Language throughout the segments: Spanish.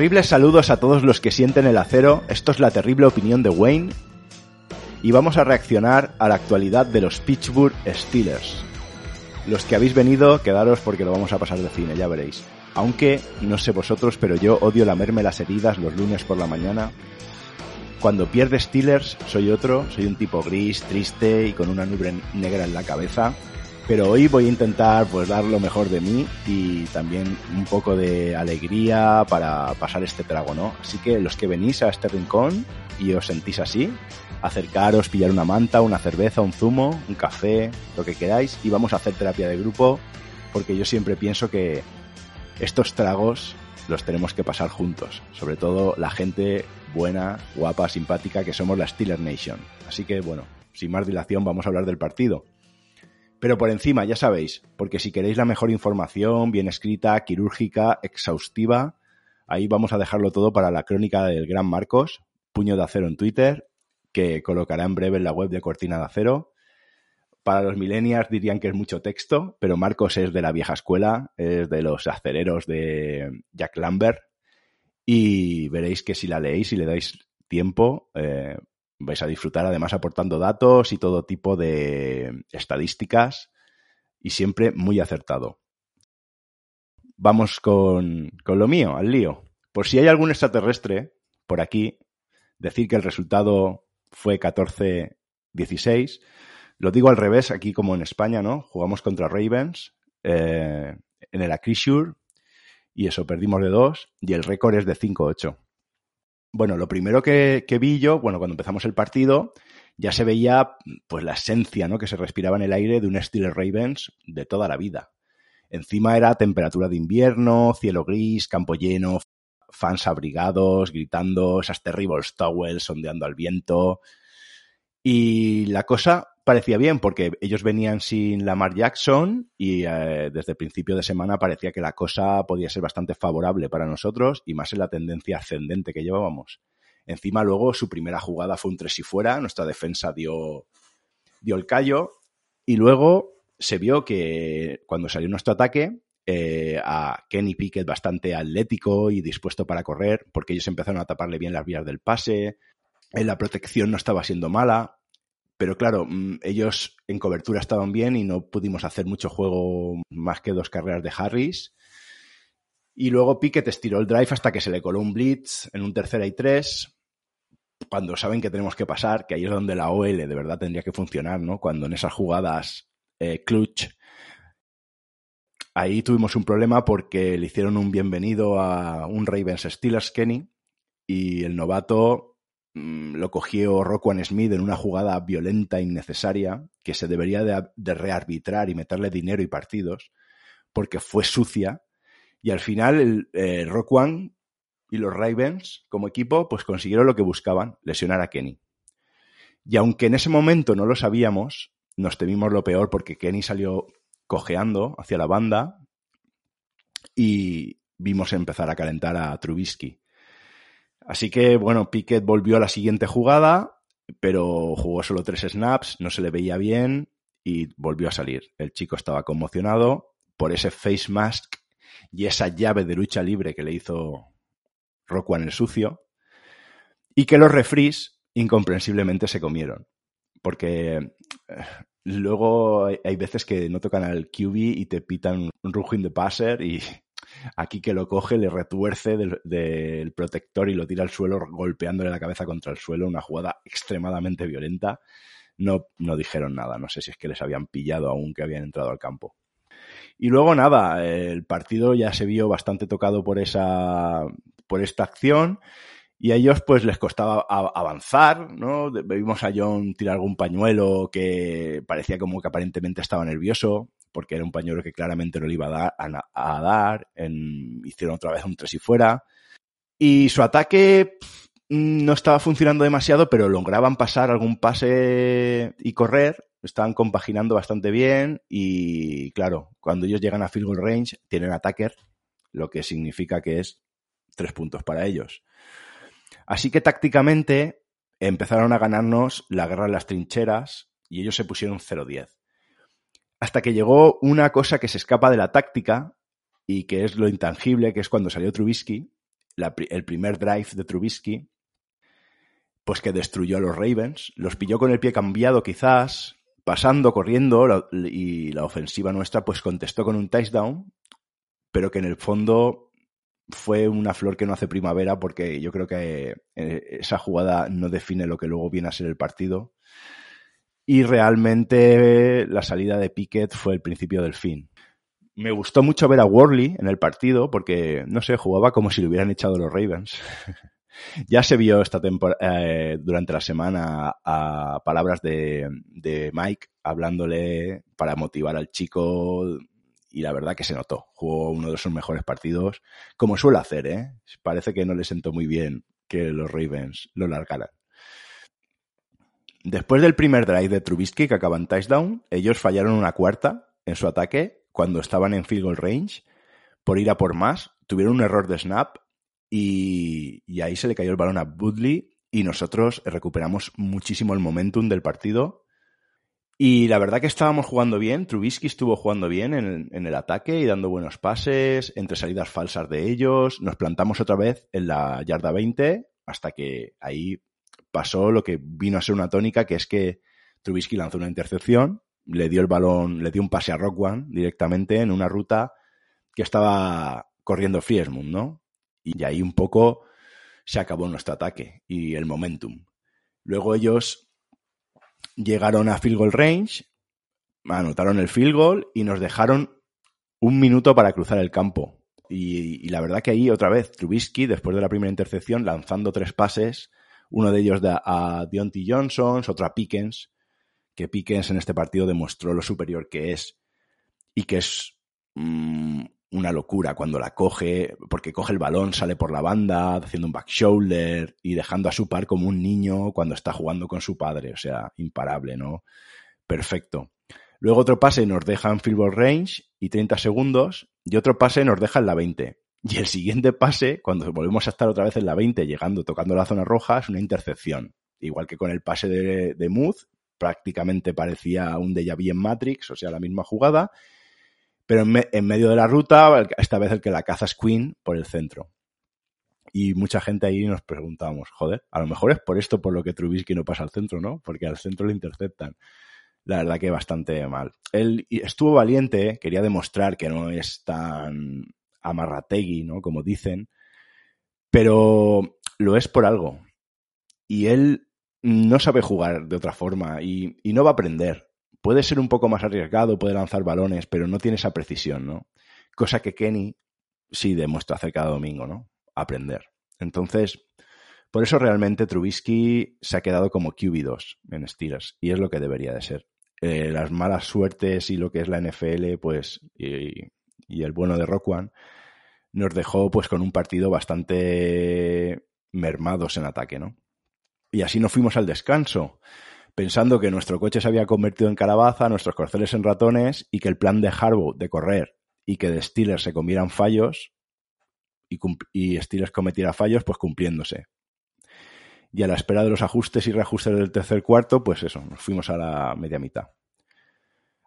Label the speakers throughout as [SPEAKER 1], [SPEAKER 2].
[SPEAKER 1] Terribles saludos a todos los que sienten el acero. Esto es la terrible opinión de Wayne. Y vamos a reaccionar a la actualidad de los Pittsburgh Steelers. Los que habéis venido, quedaros porque lo vamos a pasar de cine, ya veréis. Aunque, no sé vosotros, pero yo odio lamerme las heridas los lunes por la mañana. Cuando pierde Steelers, soy otro, soy un tipo gris, triste y con una nube negra en la cabeza pero hoy voy a intentar pues dar lo mejor de mí y también un poco de alegría para pasar este trago, ¿no? Así que los que venís a este rincón y os sentís así, acercaros, pillar una manta, una cerveza, un zumo, un café, lo que queráis y vamos a hacer terapia de grupo porque yo siempre pienso que estos tragos los tenemos que pasar juntos, sobre todo la gente buena, guapa, simpática que somos la Steeler Nation. Así que bueno, sin más dilación vamos a hablar del partido. Pero por encima, ya sabéis, porque si queréis la mejor información, bien escrita, quirúrgica, exhaustiva, ahí vamos a dejarlo todo para la crónica del gran Marcos, puño de acero en Twitter, que colocará en breve en la web de Cortina de Acero. Para los millennials dirían que es mucho texto, pero Marcos es de la vieja escuela, es de los acereros de Jack Lambert, y veréis que si la leéis y le dais tiempo, eh, vais a disfrutar además aportando datos y todo tipo de estadísticas y siempre muy acertado. Vamos con, con lo mío, al lío. Por si hay algún extraterrestre por aquí, decir que el resultado fue 14-16. Lo digo al revés, aquí como en España, ¿no? Jugamos contra Ravens eh, en el Acrisure y eso, perdimos de 2 y el récord es de 5-8. Bueno, lo primero que, vi yo, bueno, cuando empezamos el partido, ya se veía pues la esencia ¿no? que se respiraba en el aire de un Steelers Ravens de toda la vida. Encima era temperatura de invierno, cielo gris, campo lleno, fans abrigados, gritando esas terribles towels ondeando al viento. Y la cosa parecía bien porque ellos venían sin Lamar Jackson y eh, desde el principio de semana parecía que la cosa podía ser bastante favorable para nosotros y más en la tendencia ascendente que llevábamos. Encima luego su primera jugada fue un tres y fuera, nuestra defensa dio, dio el callo y luego se vio que cuando salió nuestro ataque eh, a Kenny Pickett bastante atlético y dispuesto para correr porque ellos empezaron a taparle bien las vías del pase, en la protección no estaba siendo mala, pero claro, mm, ellos en cobertura estaban bien y no pudimos hacer mucho juego más que dos carreras de Harris. Y luego Piquet estiró el drive hasta que se le coló un blitz en un tercera y tres. Cuando saben que tenemos que pasar, que ahí es donde la OL de verdad tendría que funcionar, ¿no? Cuando en esas jugadas eh, clutch, ahí tuvimos un problema porque le hicieron un bienvenido a un Ravens Steelers Kenny y el novato lo cogió Roquan Smith en una jugada violenta e innecesaria que se debería de, rearbitrar y meterle dinero y partidos porque fue sucia y al final el eh, y los Ravens como equipo pues consiguieron lo que buscaban, lesionar a Kenny. Y aunque en ese momento no lo sabíamos, nos temimos lo peor porque Kenny salió cojeando hacia la banda y vimos empezar a calentar a Trubisky. Así que, bueno, Pickett volvió a la siguiente jugada, pero jugó solo tres snaps, no se le veía bien y volvió a salir. El chico estaba conmocionado por ese face mask y esa llave de lucha libre que le hizo en el sucio y que los refries incomprensiblemente se comieron. Porque eh, luego hay veces que no tocan al QB y te pitan un rujín de passer y Aquí que lo coge, le retuerce del, protector y lo tira al suelo, golpeándole la cabeza contra el suelo. Una jugada extremadamente violenta. No, no dijeron nada. No sé si es que les habían pillado aún que habían entrado al campo. Y luego nada, el partido ya se vio bastante tocado por esa, por esta acción y a ellos pues les costaba avanzar, ¿no? Vimos a John tirar algún pañuelo que parecía como que aparentemente estaba nervioso, porque era un pañuelo que claramente no le iba a dar, a, dar. Hicieron otra vez un tres y fuera. Y su ataque no estaba funcionando demasiado, pero lograban pasar algún pase y correr. Estaban compaginando bastante bien y claro, cuando ellos llegan a field goal range tienen attacker, lo que significa que es tres puntos para ellos. Así que tácticamente empezaron a ganarnos la guerra en las trincheras y ellos se pusieron 0-10. Hasta que llegó una cosa que se escapa de la táctica y que es lo intangible, que es cuando salió Trubisky, el primer drive de Trubisky, pues que destruyó a los Ravens, los pilló con el pie cambiado quizás, pasando, corriendo, y la ofensiva nuestra pues contestó con un touchdown, pero que en el fondo fue una flor que no hace primavera porque yo creo que eh, esa jugada no define lo que luego viene a ser el partido. Y realmente la salida de Pickett fue el principio del fin. Me gustó mucho ver a Worley en el partido porque, no sé, jugaba como si le hubieran echado los Ravens. ya se vio esta temporada, eh, durante la semana a palabras de, de Mike hablándole para motivar al chico y la verdad que se notó. Jugó uno de sus mejores partidos, como suele hacer, ¿eh? Parece que no le sentó muy bien que los Ravens lo largaran. Después del primer drive de Trubisky que acaba en touchdown, ellos fallaron una cuarta en su ataque cuando estaban en field goal range por ir a por más. Tuvieron un error de snap y, y ahí se le cayó el balón a Woodley y nosotros recuperamos muchísimo el momentum del partido y la verdad que estábamos jugando bien, Trubisky estuvo jugando bien en, el ataque y dando buenos pases, entre salidas falsas de ellos, nos plantamos otra vez en la yarda 20 hasta que ahí pasó lo que vino a ser una tónica, que es que Trubisky lanzó una intercepción, le dio el balón, le dio un pase a Rock One directamente en una ruta que estaba corriendo Friesmund, ¿no? Y ahí un poco se acabó nuestro ataque y el momentum. Luego ellos llegaron a field goal range, anotaron el field goal y nos dejaron un minuto para cruzar el campo. Y, la verdad que ahí otra vez Trubisky, después de la primera intercepción, lanzando tres pases, uno de ellos a Deontay Johnson, otro a Pickens, que Pickens en este partido demostró lo superior que es y que es mm, una locura cuando la coge, porque coge el balón, sale por la banda, haciendo un back shoulder y dejando a su par como un niño cuando está jugando con su padre. O sea, imparable, ¿no? Perfecto. Luego otro pase nos deja en field goal range y 30 segundos, y otro pase nos deja en la 20. Y el siguiente pase, cuando volvemos a estar otra vez en la 20, llegando, tocando la zona roja, es una intercepción. Igual que con el pase de, de Mood, prácticamente parecía un déjà vu en Matrix, o sea, la misma jugada pero en, medio de la ruta, esta vez el que la caza es Queen por el centro. Y mucha gente ahí nos preguntábamos, joder, a lo mejor es por esto por lo que Trubisky no pasa al centro, ¿no? Porque al centro le interceptan. La verdad que bastante mal. Él estuvo valiente, quería demostrar que no es tan amarrategui, ¿no? Como dicen, pero lo es por algo. Y él no sabe jugar de otra forma y no va a aprender puede ser un poco más arriesgado, puede lanzar balones, pero no tiene esa precisión, ¿no? Cosa que Kenny sí demuestra hacer cada domingo, ¿no? Aprender. Entonces, por eso realmente Trubisky se ha quedado como QB2 en Steelers y es lo que debería de ser. Eh, las malas suertes y lo que es la NFL, pues, y, y el bueno de Rock One, nos dejó pues con un partido bastante mermados en ataque, ¿no? Y así nos fuimos al descanso pensando que nuestro coche se había convertido en calabaza, nuestros corceles en ratones y que el plan de Harbaugh de correr y que de Steelers se comieran fallos y, y Steelers cometiera fallos, pues cumpliéndose. Y a la espera de los ajustes y reajustes del tercer cuarto, pues eso, nos fuimos a la media mitad.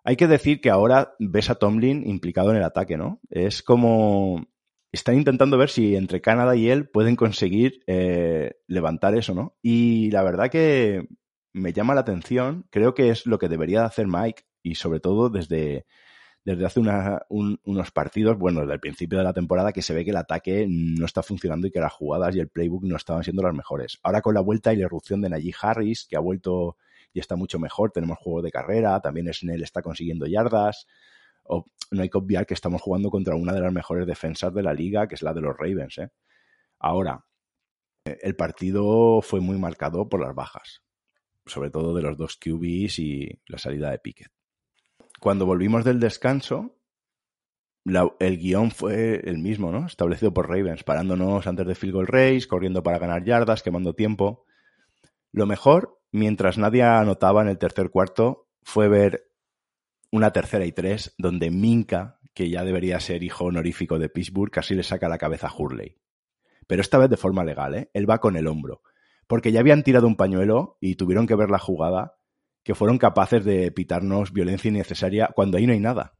[SPEAKER 1] Hay que decir que ahora ves a Tomlin implicado en el ataque, ¿no? Es como están intentando ver si entre Canadá y él pueden conseguir eh, levantar eso, ¿no? Y la verdad que me llama la atención, creo que es lo que debería hacer Mike y sobre todo desde, desde hace unos partidos, bueno, desde el principio de la temporada, que se ve que el ataque no está funcionando y que las jugadas y el playbook no estaban siendo las mejores. Ahora con la vuelta y la erupción de Najee Harris, que ha vuelto y está mucho mejor, tenemos juego de carrera, también Snell está consiguiendo yardas. no hay que obviar que estamos jugando contra una de las mejores defensas de la liga, que es la de los Ravens. ¿eh? Ahora, el partido fue muy marcado por las bajas, sobre todo de los dos QBs y la salida de Pickett. Cuando volvimos del descanso, el guion fue el mismo, ¿no? Establecido por Ravens, parándonos antes de field goal race, corriendo para ganar yardas, quemando tiempo. Lo mejor, mientras nadie anotaba en el tercer cuarto, fue ver una tercera y tres donde Minka, que ya debería ser hijo honorífico de Pittsburgh, casi le saca la cabeza a Hurley. Pero esta vez de forma legal, ¿eh? Él va con el hombro. Porque ya habían tirado un pañuelo y tuvieron que ver la jugada, que fueron capaces de pitarnos violencia innecesaria cuando ahí no hay nada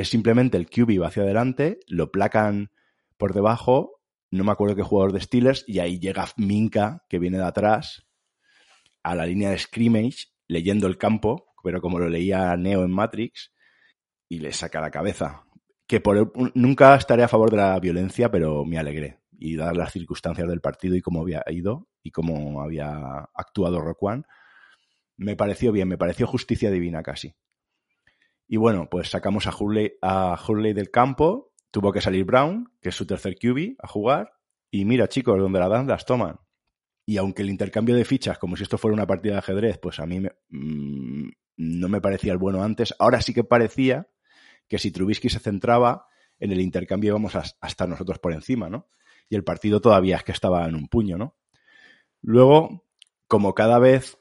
[SPEAKER 1] es simplemente el QB va hacia adelante, lo placan por debajo, no me acuerdo qué jugador de Steelers, y ahí llega Minka, que viene de atrás, a la línea de scrimmage, leyendo el campo, pero como lo leía Neo en Matrix, y le saca la cabeza. Que por, nunca estaré a favor de la violencia, pero me alegré. Y dadas las circunstancias del partido y cómo había ido y cómo había actuado Roquan, me pareció bien, me pareció justicia divina casi. Y bueno, pues sacamos a Hurley, a Hurley del campo, tuvo que salir Brown, que es su tercer QB, a jugar. Y mira, chicos, donde la dan, las toman. Y aunque el intercambio de fichas, como si esto fuera una partida de ajedrez, pues a mí mm, no me parecía el bueno antes, ahora sí que parecía que si Trubisky se centraba en el intercambio íbamos a, a estar nosotros por encima, ¿no? Y el partido todavía es que estaba en un puño, ¿no? Luego, como cada vez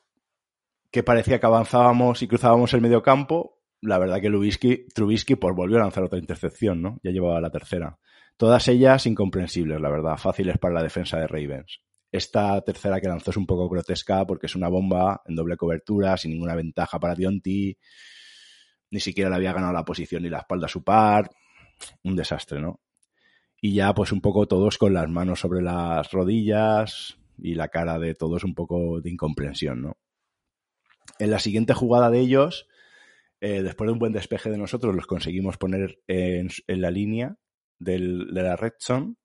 [SPEAKER 1] que parecía que avanzábamos y cruzábamos el medio campo, la verdad que Trubisky, Trubisky pues, volvió a lanzar otra intercepción, ¿no? Ya llevaba la tercera. Todas ellas incomprensibles, la verdad, fáciles para la defensa de Ravens. Esta tercera que lanzó es un poco grotesca porque es una bomba en doble cobertura, sin ninguna ventaja para Dionti. Ni siquiera le había ganado la posición ni la espalda a su par. Un desastre, ¿no? Y ya, pues un poco todos con las manos sobre las rodillas y la cara de todos un poco de incomprensión, ¿no? En la siguiente jugada de ellos, eh, después de un buen despeje de nosotros, los conseguimos poner en, la línea de la red zone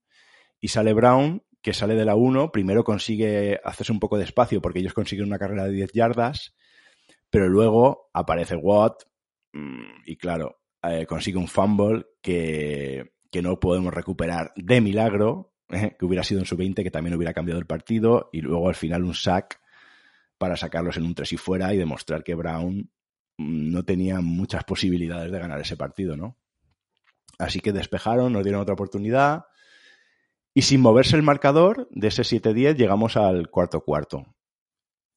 [SPEAKER 1] y sale Brown, que sale de la 1, primero consigue hacerse un poco de espacio porque ellos consiguen una carrera de 10 yardas, pero luego aparece Watt mm, y claro, eh, consigue un fumble que, no podemos recuperar de milagro, eh, que hubiera sido en su 20, que también hubiera cambiado el partido, y luego al final un sack para sacarlos en un 3 y fuera y demostrar que Brown no tenía muchas posibilidades de ganar ese partido, ¿no? Así que despejaron, nos dieron otra oportunidad y sin moverse el marcador de ese 7-10 llegamos al cuarto cuarto.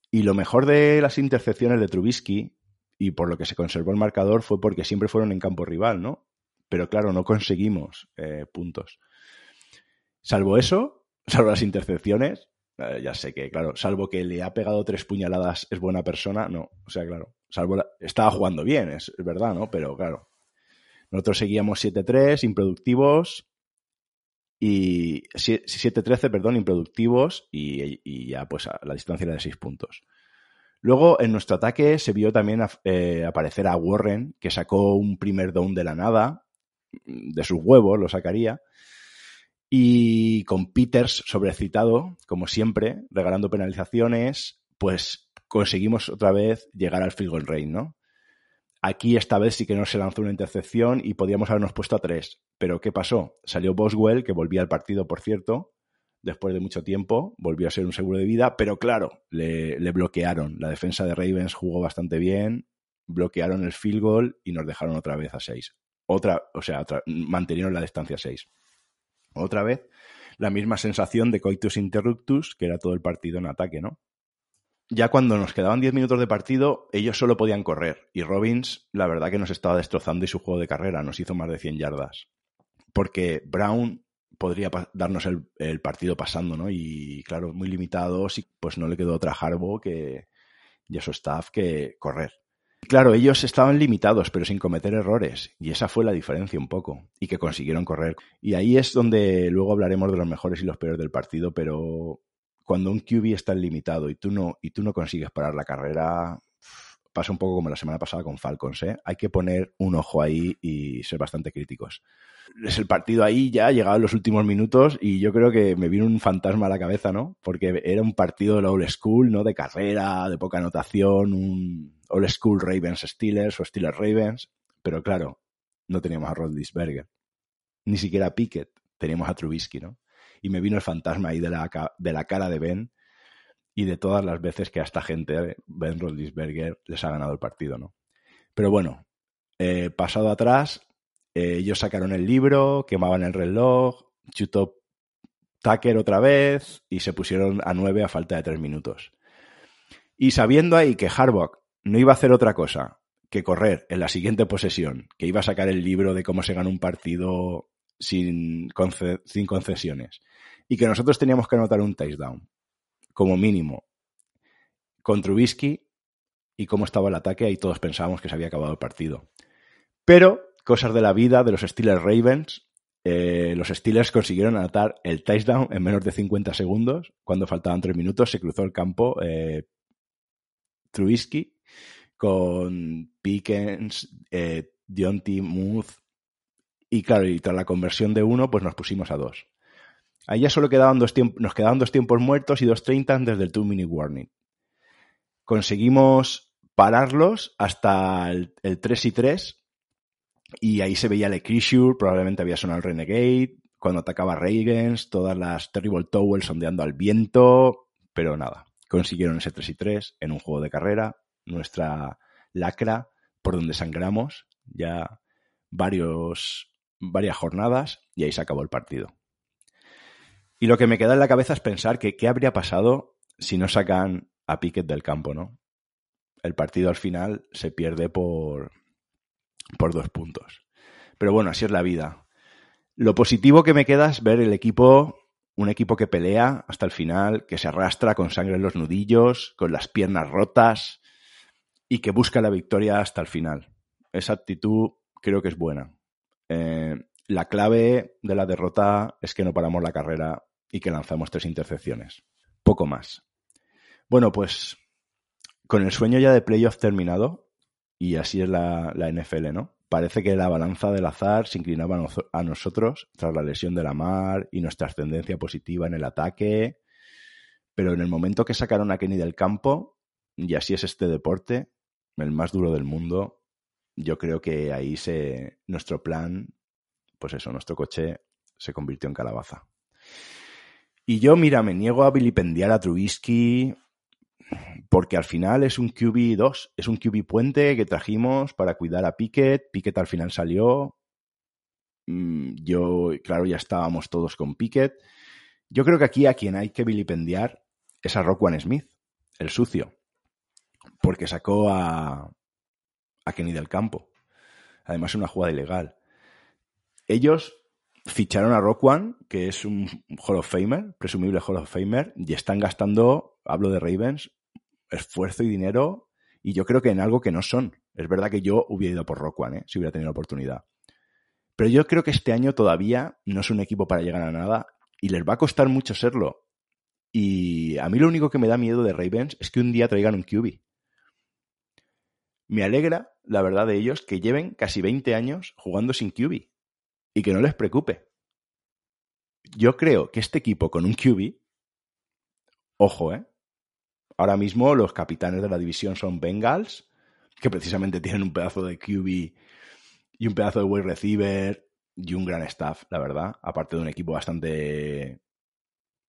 [SPEAKER 1] Y lo mejor de las intercepciones de Trubisky y por lo que se conservó el marcador fue porque siempre fueron en campo rival, ¿no? Pero claro, no conseguimos eh, puntos. Salvo eso, salvo las intercepciones, eh, ya sé que, claro, salvo que le ha pegado tres puñaladas, es buena persona, no. O sea, claro, salvo estaba jugando bien, es, verdad, ¿no? Pero claro, nosotros seguíamos 7-3, improductivos, y 7-13, perdón, improductivos, y, ya pues la distancia era de 6 puntos. Luego, en nuestro ataque se vio también eh, aparecer a Warren, que sacó un primer down de la nada, de sus huevos, lo sacaría, y con Peters sobrecitado, como siempre, regalando penalizaciones, pues conseguimos otra vez llegar al field goal range, ¿no? Aquí esta vez sí que no se lanzó una intercepción y podíamos habernos puesto a tres. Pero ¿qué pasó? Salió Boswell, que volvía al partido, por cierto, después de mucho tiempo, volvió a ser un seguro de vida, pero claro, le, bloquearon. La defensa de Ravens jugó bastante bien, bloquearon el field goal y nos dejaron otra vez a seis. Otra, o sea, mantenieron la distancia a seis. Otra vez, la misma sensación de coitus interruptus, que era todo el partido en ataque, ¿no? Ya cuando nos quedaban 10 minutos de partido, ellos solo podían correr. Y Robbins, la verdad que nos estaba destrozando y su juego de carrera nos hizo más de 100 yardas. Porque Brown podría darnos el, partido pasando, ¿no? Y claro, muy limitados y pues no le quedó otra Harbo que, y a su staff que correr. Claro, ellos estaban limitados, pero sin cometer errores, y esa fue la diferencia un poco, y que consiguieron correr. Y ahí es donde luego hablaremos de los mejores y los peores del partido, pero cuando un QB está limitado y tú no, y tú no consigues parar la carrera, pasa un poco como la semana pasada con Falcons, ¿eh? Hay que poner un ojo ahí y ser bastante críticos. Es el partido ahí ya, llegado los últimos minutos y yo creo que me vino un fantasma a la cabeza, ¿no? Porque era un partido de la old school, ¿no? De carrera, de poca anotación, un old school Ravens Steelers o Steelers Ravens. Pero claro, no teníamos a Rodlisberger. Ni siquiera a Pickett, teníamos a Trubisky, ¿no? Y me vino el fantasma ahí de la, de la cara de Ben y de todas las veces que a esta gente, Ben Rodlisberger, les ha ganado el partido, ¿no? Pero bueno, eh, pasado atrás, eh, ellos sacaron el libro, quemaban el reloj, chutó Tucker otra vez y se pusieron a nueve a falta de tres minutos. Y sabiendo ahí que Harbaugh no iba a hacer otra cosa que correr en la siguiente posesión, que iba a sacar el libro de cómo se gana un partido sin, sin concesiones, y que nosotros teníamos que anotar un touchdown, como mínimo, con Trubisky y cómo estaba el ataque, ahí todos pensábamos que se había acabado el partido. Pero, cosas de la vida de los Steelers Ravens, eh, los Steelers consiguieron anotar el touchdown en menos de 50 segundos. Cuando faltaban 3 minutos, se cruzó el campo eh, Trubisky con Pickens, eh, Dionty, Muth. Y claro, y tras la conversión de uno, pues nos pusimos a dos. Ahí ya solo quedaban dos nos quedaban dos tiempos muertos y dos treinta desde el two minute warning. Conseguimos pararlos hasta el, el 3 y 3 y ahí se veía el Crisure, probablemente había sonado el Renegade, cuando atacaba Ravens, todas las Terrible Towers sondeando al viento, pero nada, consiguieron ese 3 y 3 en un juego de carrera, nuestra lacra por donde sangramos ya varias jornadas y ahí se acabó el partido. Y lo que me queda en la cabeza es pensar que qué habría pasado si no sacan a Pickett del campo, ¿no? El partido al final se pierde por, por dos puntos. Pero bueno, así es la vida. Lo positivo que me queda es ver el equipo, un equipo que pelea hasta el final, que se arrastra con sangre en los nudillos, con las piernas rotas y que busca la victoria hasta el final. Esa actitud creo que es buena. Eh, la clave de la derrota es que no paramos la carrera y que lanzamos tres intercepciones. Poco más. Bueno, pues con el sueño ya de playoff terminado, y así es la, NFL, ¿no? Parece que la balanza del azar se inclinaba a nosotros tras la lesión de la mar y nuestra ascendencia positiva en el ataque. Pero en el momento que sacaron a Kenny del campo, y así es este deporte, el más duro del mundo, yo creo que ahí se nuestro plan, pues eso, nuestro coche se convirtió en calabaza. Y yo, mira, me niego a vilipendiar a Trubisky, porque al final es un QB2, es un QB puente que trajimos para cuidar a Pickett. Pickett al final salió. Mm, yo, claro, ya estábamos todos con Pickett. Yo creo que aquí a quien hay que vilipendiar es a Rockwan Smith, el sucio, porque sacó a, a Kenny del campo. Además, una jugada ilegal. Ellos ficharon a Rockwan, que es un Hall of Famer, presumible Hall of Famer, y están gastando, hablo de Ravens, esfuerzo y dinero y yo creo que en algo que no son. Es verdad que yo hubiera ido por Rock One, ¿eh? si hubiera tenido la oportunidad. Pero yo creo que este año todavía no es un equipo para llegar a nada y les va a costar mucho serlo. Y a mí lo único que me da miedo de Ravens es que un día traigan un QB. Me alegra, la verdad, de ellos que lleven casi 20 años jugando sin QB y que no les preocupe. Yo creo que este equipo con un QB, ojo, ¿eh? Ahora mismo los capitanes de la división son Bengals, que precisamente tienen un pedazo de QB y un pedazo de wide receiver y un gran staff, la verdad, aparte de un equipo bastante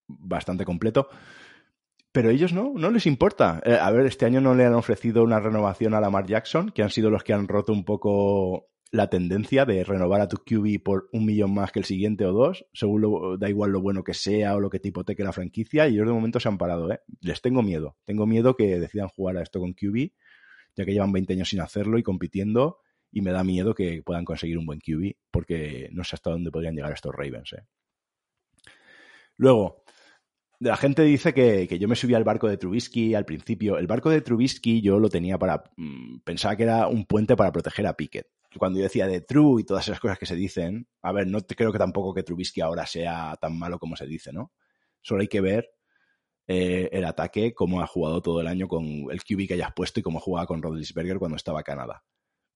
[SPEAKER 1] bastante completo. Pero ellos no, no les importa. Eh, a ver, este año no le han ofrecido una renovación a Lamar Jackson, que han sido los que han roto un poco la tendencia de renovar a tu QB por un millón más que el siguiente o dos, según lo, da igual lo bueno que sea o lo que te hipoteque la franquicia, y ellos de momento se han parado, ¿eh? Les tengo miedo. Tengo miedo que decidan jugar a esto con QB, ya que llevan 20 años sin hacerlo y compitiendo, y me da miedo que puedan conseguir un buen QB, porque no sé hasta dónde podrían llegar estos Ravens, ¿eh? Luego, la gente dice que, que, yo me subí al barco de Trubisky al principio. El barco de Trubisky yo lo tenía para. Mmm, pensaba que era un puente para proteger a Pickett cuando yo decía de True y todas esas cosas que se dicen, a ver, no creo que tampoco que Trubisky ahora sea tan malo como se dice, ¿no? Solo hay que ver eh, el ataque, cómo ha jugado todo el año con el QB que hayas puesto y cómo jugaba con Rodlisberger cuando estaba Canadá.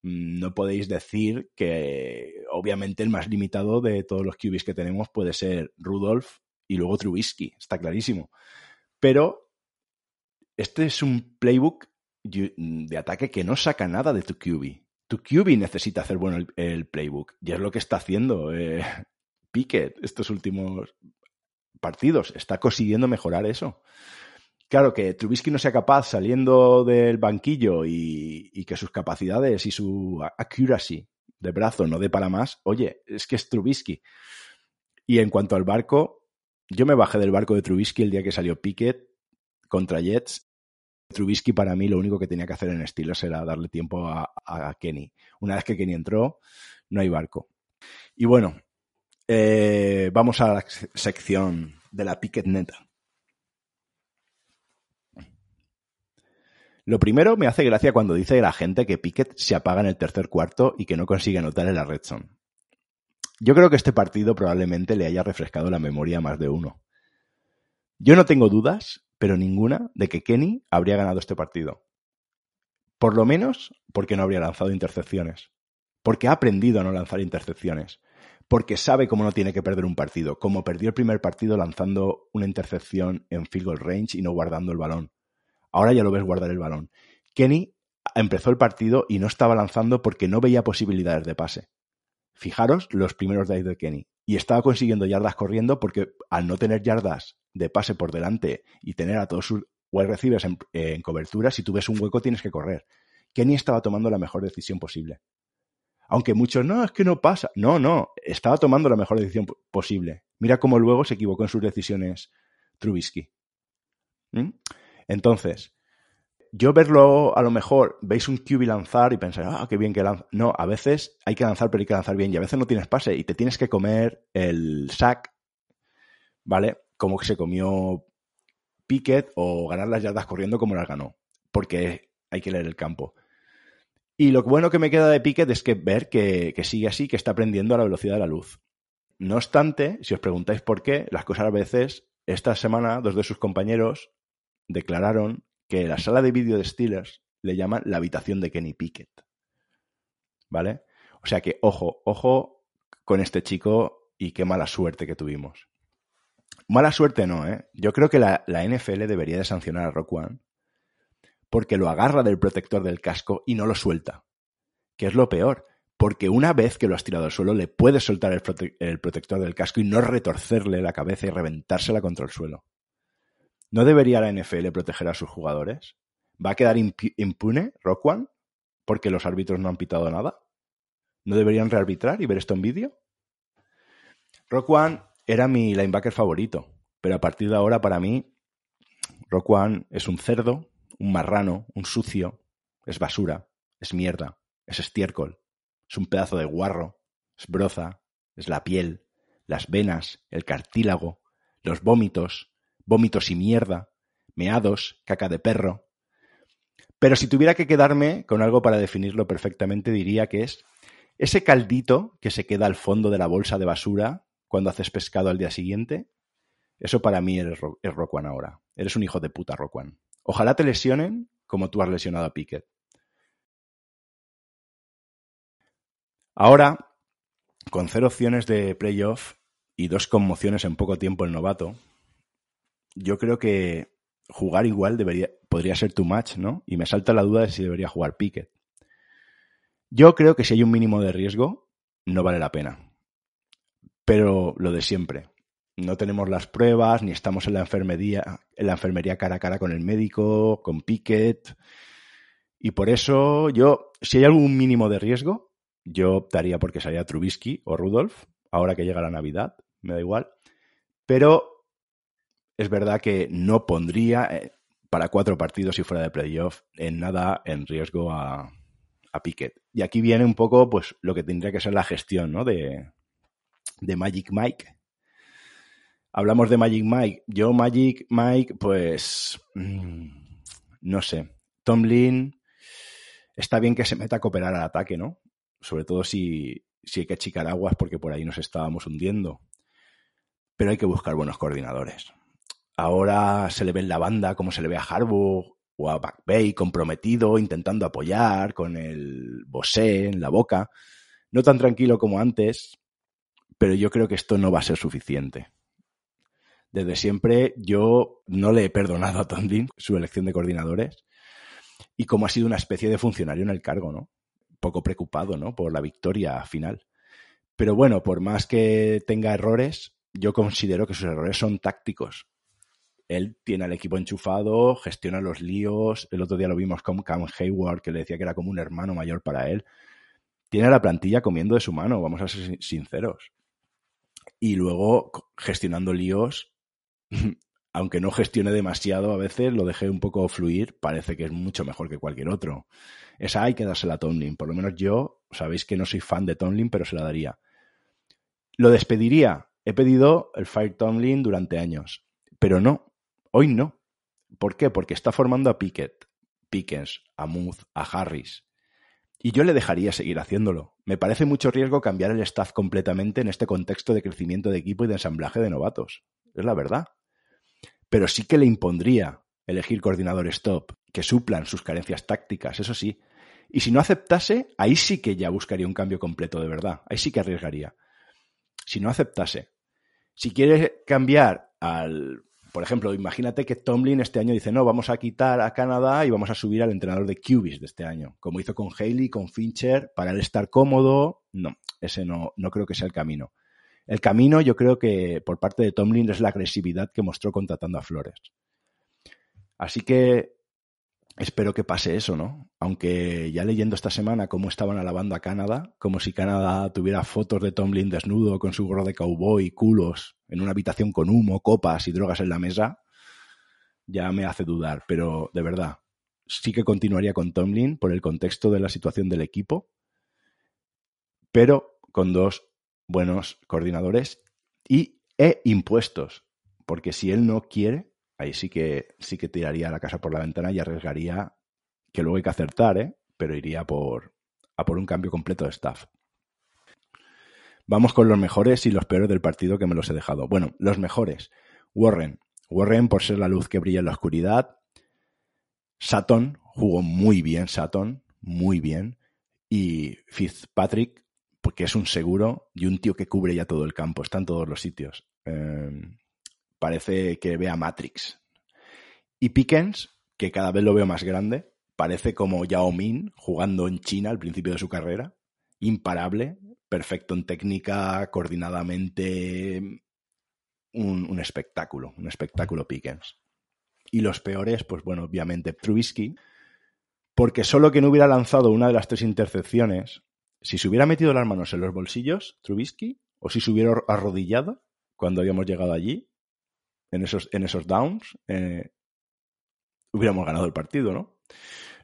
[SPEAKER 1] Mm, no podéis decir que, obviamente, el más limitado de todos los QBs que tenemos puede ser Rudolph y luego Trubisky, está clarísimo. Pero este es un playbook de ataque que no saca nada de tu QB Tu QB necesita hacer bueno el, playbook y es lo que está haciendo eh, Pickett estos últimos partidos. Está consiguiendo mejorar eso. Claro, que Trubisky no sea capaz saliendo del banquillo y, que sus capacidades y su accuracy de brazo no dé para más, oye, es que es Trubisky. Y en cuanto al barco, yo me bajé del barco de Trubisky el día que salió Pickett contra Jets. Trubisky para mí lo único que tenía que hacer en Steelers era darle tiempo a, Kenny. Una vez que Kenny entró, no hay barco. Y bueno, eh, vamos a la sección de la Pickett neta. Lo primero me hace gracia cuando dice la gente que Pickett se apaga en el tercer cuarto y que no consigue anotar en la red zone. Yo creo que este partido probablemente le haya refrescado la memoria a más de uno. Yo no tengo dudas, pero ninguna, de que Kenny habría ganado este partido. Por lo menos porque no habría lanzado intercepciones. Porque ha aprendido a no lanzar intercepciones. Porque sabe cómo no tiene que perder un partido. Como perdió el primer partido lanzando una intercepción en field goal range y no guardando el balón Ahora ya lo ves guardar el balón. Kenny empezó el partido y no estaba lanzando porque no veía posibilidades de pase. Fijaros los primeros drives de Kenny. Y estaba consiguiendo yardas corriendo porque al no tener yardas de pase por delante y tener a todos sus wide receivers en, cobertura, si tú ves un hueco tienes que correr. Kenny estaba tomando la mejor decisión posible. Aunque muchos, no, es que no pasa. No, no, estaba tomando la mejor decisión posible. Mira cómo luego se equivocó en sus decisiones Trubisky. ¿Mm? Entonces, yo verlo, a lo mejor, veis un QB lanzar y pensáis, ah, qué bien que lanza. No, a veces hay que lanzar, pero hay que lanzar bien. Y a veces no tienes pase y te tienes que comer el sack, ¿vale? Como que se comió Pickett o ganar las yardas corriendo como las ganó. Porque hay que leer el campo. Y lo bueno que me queda de Pickett es que ver que, que sigue así, que está aprendiendo a la velocidad de la luz. No obstante, si os preguntáis por qué, las cosas a veces, esta semana, dos de sus compañeros declararon que la sala de vídeo de Steelers le llaman la habitación de Kenny Pickett. ¿Vale? O sea que, ojo, ojo con este chico y qué mala suerte que tuvimos. Mala suerte no, ¿eh? Yo creo que la, NFL debería de sancionar a Rock One porque lo agarra del protector del casco y no lo suelta. Que es lo peor. Porque una vez que lo has tirado al suelo, le puedes soltar el, el protector del casco y no retorcerle la cabeza y reventársela contra el suelo. ¿No debería la NFL proteger a sus jugadores? ¿Va a quedar impune Rock One porque los árbitros no han pitado nada? ¿No deberían rearbitrar y ver esto en vídeo? Rock One era mi linebacker favorito, pero a partir de ahora para mí Rock One es un cerdo, un marrano, un sucio, es basura, es mierda, es estiércol, es un pedazo de guarro, es broza, es la piel, las venas, el cartílago, los vómitos, vómitos y mierda, meados, caca de perro. Pero si tuviera que quedarme con algo para definirlo perfectamente, diría que es ese caldito que se queda al fondo de la bolsa de basura cuando haces pescado al día siguiente. Eso para mí es, Roquan ahora. Eres un hijo de puta, Roquan. Ojalá te lesionen como tú has lesionado a Piquet. Ahora, con cero opciones de playoff y dos conmociones en poco tiempo el novato, yo creo que jugar igual debería, podría ser too much, ¿no? Y me salta la duda de si debería jugar Pickett. Yo creo que si hay un mínimo de riesgo, no vale la pena. Pero lo de siempre. No tenemos las pruebas, ni estamos en la enfermería, en la enfermería cara a cara con el médico, con Pickett. Y por eso yo, si hay algún mínimo de riesgo, yo optaría porque salía Trubisky o Rudolph, ahora que llega la Navidad, me da igual. Pero es verdad que no pondría eh, para cuatro partidos si fuera de playoff en nada en riesgo a, a Piquet. Y aquí viene un poco pues lo que tendría que ser la gestión ¿no? de, de Magic Mike. Hablamos de Magic Mike. Yo, Magic Mike, pues. Mm, no sé. Tomlin. Está bien que se meta a cooperar al ataque, ¿no? Sobre todo si, si hay que achicar aguas porque por ahí nos estábamos hundiendo. Pero hay que buscar buenos coordinadores. Ahora se le ve en la banda como se le ve a Harbaugh o a McVeigh comprometido, intentando apoyar con el bosé en la boca. No tan tranquilo como antes, pero yo creo que esto no va a ser suficiente. Desde siempre yo no le he perdonado a Tomlin su elección de coordinadores y como ha sido una especie de funcionario en el cargo, ¿no? poco preocupado, ¿no? Por la victoria final. Pero bueno, por más que tenga errores, yo considero que sus errores son tácticos. Él tiene al equipo enchufado, gestiona los líos. El otro día lo vimos con Cam Hayward, que le decía que era como un hermano mayor para él. Tiene la plantilla comiendo de su mano, vamos a ser sinceros. Y luego gestionando líos, aunque no gestione demasiado a veces, lo dejé un poco fluir, parece que es mucho mejor que cualquier otro. Esa hay que dársela a Tomlin. Por lo menos yo, sabéis que no soy fan de Tomlin, pero se la daría. ¿Lo despediría? He pedido el Fire Tomlin durante años, pero no, hoy no. ¿Por qué? Porque está formando a Pickett, Pickens, a Muth, a Harris. Y yo le dejaría seguir haciéndolo. Me parece mucho riesgo cambiar el staff completamente en este contexto de crecimiento de equipo y de ensamblaje de novatos. Es la verdad. Pero sí que le impondría elegir coordinadores top que suplan sus carencias tácticas, eso sí. Y si no aceptase, ahí sí que ya buscaría un cambio completo de verdad. Ahí sí que arriesgaría si no aceptase. Si quiere cambiar al, por ejemplo, imagínate que Tomlin este año dice, no, vamos a quitar a Canadá y vamos a subir al entrenador de QBs de este año, como hizo con Haley, con Fincher, para él estar cómodo. No, ese no, no creo que sea el camino. El camino yo creo que por parte de Tomlin es la agresividad que mostró contratando a Flores. Así que espero que pase eso, ¿no? Aunque ya leyendo esta semana cómo estaban alabando a Canadá, como si Canadá tuviera fotos de Tomlin desnudo con su gorro de cowboy, culos, en una habitación con humo, copas y drogas en la mesa, ya me hace dudar. Pero de verdad, sí que continuaría con Tomlin por el contexto de la situación del equipo, pero con dos buenos coordinadores y e impuestos. Porque si él no quiere, ahí sí que, sí que tiraría la casa por la ventana y arriesgaría, que luego hay que acertar, ¿eh? pero iría por, a por un cambio completo de staff. Vamos con los mejores y los peores del partido que me los he dejado. Bueno, los mejores. Warren. Warren por ser la luz que brilla en la oscuridad. Sutton jugó muy bien, Sutton, muy bien. Y Fitzpatrick, porque es un seguro y un tío que cubre ya todo el campo, está en todos los sitios. Eh, parece que vea Matrix. Y Pickens, que cada vez lo veo más grande, parece como Yao Min jugando en China al principio de su carrera, imparable, perfecto en técnica, coordinadamente, un, espectáculo, un espectáculo Pickens. Y los peores, pues bueno, obviamente Trubisky, porque solo que no hubiera lanzado una de las tres intercepciones, si se hubiera metido las manos en los bolsillos, Trubisky, o si se hubiera arrodillado cuando habíamos llegado allí, en esos, en esos downs, eh, hubiéramos ganado el partido, ¿no?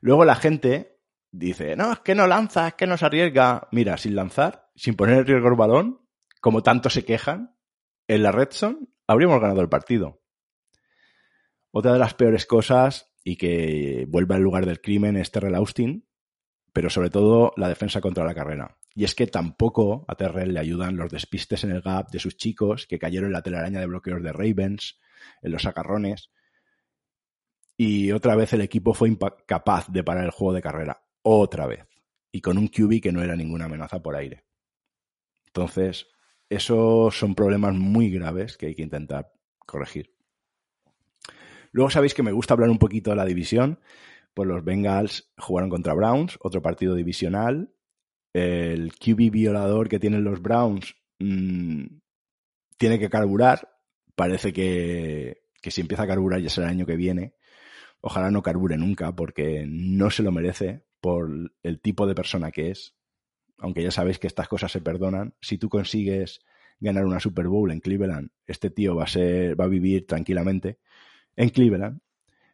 [SPEAKER 1] Luego la gente dice, no, es que no lanza, es que no se arriesga. Mira, sin lanzar, sin poner en riesgo el balón, como tanto se quejan, en la red zone habríamos ganado el partido. Otra de las peores cosas, y que vuelve al lugar del crimen, es Terrell Austin, pero sobre todo la defensa contra la carrera. Y es que tampoco a Terrell le ayudan los despistes en el gap de sus chicos que cayeron en la telaraña de bloqueos de Ravens, en los agarrones. Y otra vez el equipo fue incapaz de parar el juego de carrera. Otra vez. Y con un QB que no era ninguna amenaza por aire. Entonces, esos son problemas muy graves que hay que intentar corregir. Luego sabéis que me gusta hablar un poquito de la división. Pues los Bengals jugaron contra Browns, otro partido divisional, el QB violador que tienen los Browns mmm, tiene que carburar. Parece que, que, si empieza a carburar ya será el año que viene. Ojalá no carbure nunca porque no se lo merece por el tipo de persona que es. Aunque ya sabéis que estas cosas se perdonan. Si tú consigues ganar una Super Bowl en Cleveland, este tío va a ser, va a vivir tranquilamente en Cleveland.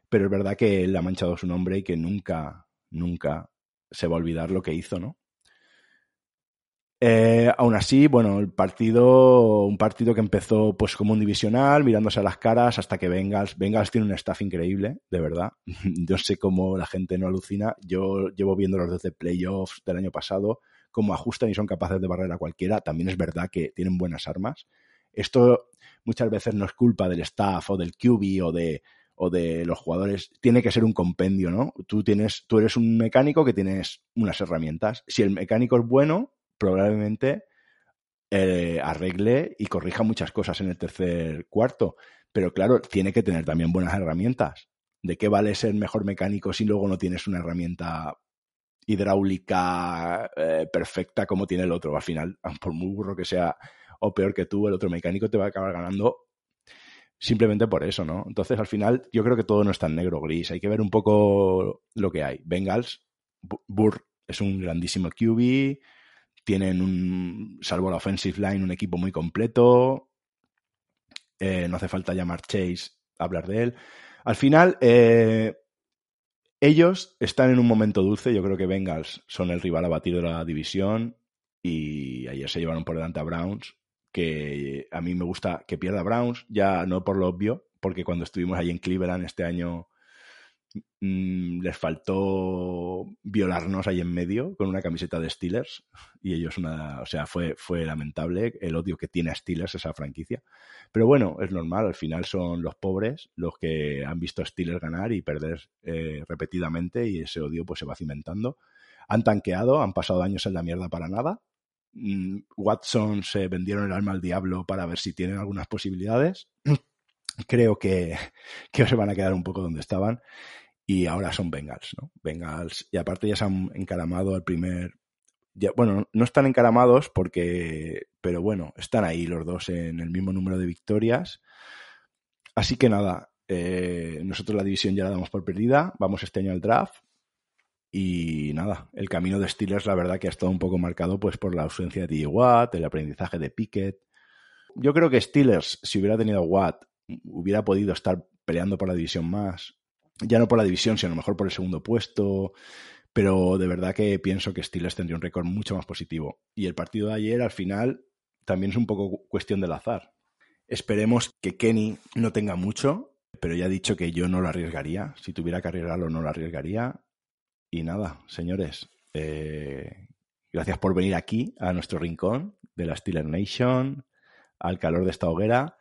[SPEAKER 1] Pero es verdad que él ha manchado su nombre y que nunca, nunca se va a olvidar lo que hizo, ¿no? Eh, aún así, bueno, el partido, un partido que empezó pues como un divisional, mirándose a las caras hasta que Bengals, Bengals tiene un staff increíble, de verdad. Yo sé cómo la gente no alucina. Yo llevo viéndolos desde playoffs del año pasado, cómo ajustan y son capaces de barrer a cualquiera. También es verdad que tienen buenas armas. Esto muchas veces no es culpa del staff o del QB o de, o de los jugadores, tiene que ser un compendio, ¿no? Tú tienes, tú eres un mecánico que tienes unas herramientas. Si el mecánico es bueno, probablemente eh, arregle y corrija muchas cosas en el tercer cuarto. Pero claro, tiene que tener también buenas herramientas. ¿De qué vale ser mejor mecánico si luego no tienes una herramienta hidráulica eh, perfecta como tiene el otro. Al final, por muy burro que sea o peor que tú, el otro mecánico te va a acabar ganando simplemente por eso, ¿no? Entonces, al final, yo creo que todo no es tan negro gris. Hay que ver un poco lo que hay. Bengals, Burr es un grandísimo QB, tienen un, salvo la offensive line, un equipo muy completo. Eh, no hace falta llamar Chase a hablar de él. Al final, eh, ellos están en un momento dulce. Yo creo que Bengals son el rival abatido de la división y ayer se llevaron por delante a Browns que a mí me gusta que pierda Browns, ya no por lo obvio, porque cuando estuvimos ahí en Cleveland este año mmm, les faltó violarnos ahí en medio con una camiseta de Steelers y ellos una, o sea, fue, fue lamentable el odio que tiene a Steelers esa franquicia. Pero bueno, es normal, al final son los pobres los que han visto a Steelers ganar y perder eh, repetidamente y ese odio pues se va cimentando. Han tanqueado, han pasado años en la mierda para nada Mm, Watson se vendieron el alma al diablo para ver si tienen algunas posibilidades. Creo que, que se van a quedar un poco donde estaban. Y ahora son Bengals, ¿no? Bengals. Y aparte ya se han encaramado al primer. Ya, bueno, no están encaramados porque. Pero bueno, están ahí los dos en el mismo número de victorias. Así que nada, eh, nosotros la división ya la damos por perdida. Vamos este año al draft. Y nada, el camino de Steelers la verdad que ha estado un poco marcado pues por la ausencia de DJ Watt, el aprendizaje de Pickett. Yo creo que Steelers, si hubiera tenido Watt, hubiera podido estar peleando por la división más. Ya no por la división, sino mejor por el segundo puesto. Pero de verdad que pienso que Steelers tendría un récord mucho más positivo. Y el partido de ayer, al final, también es un poco cuestión del azar. Esperemos que Kenny no tenga mucho, pero ya he dicho que yo no lo arriesgaría. Si tuviera que arriesgarlo, no lo arriesgaría. Y nada, señores, eh, gracias por venir aquí a nuestro rincón de la Steeler Nation, al calor de esta hoguera.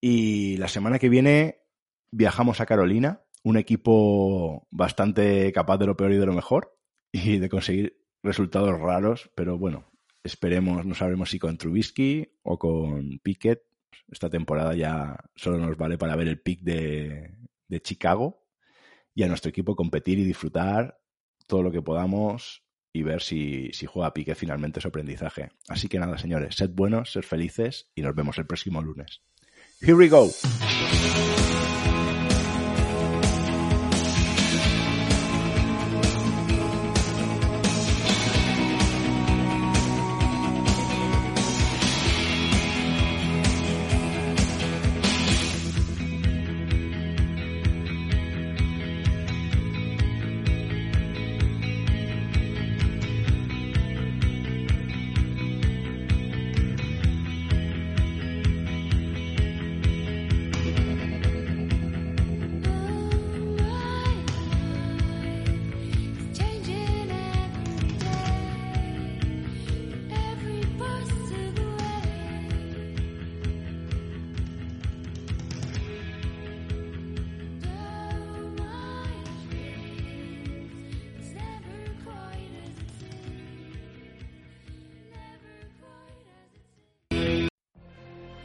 [SPEAKER 1] Y la semana que viene viajamos a Carolina, un equipo bastante capaz de lo peor y de lo mejor, y de conseguir resultados raros, pero bueno, esperemos, no sabremos si con Trubisky o con Pickett. Esta temporada ya solo nos vale para ver el pick de, de Chicago, y a nuestro equipo competir y disfrutar todo lo que podamos y ver si, si juega pique finalmente su aprendizaje. Así que nada, señores, sed buenos, sed felices y nos vemos el próximo lunes. Here we go.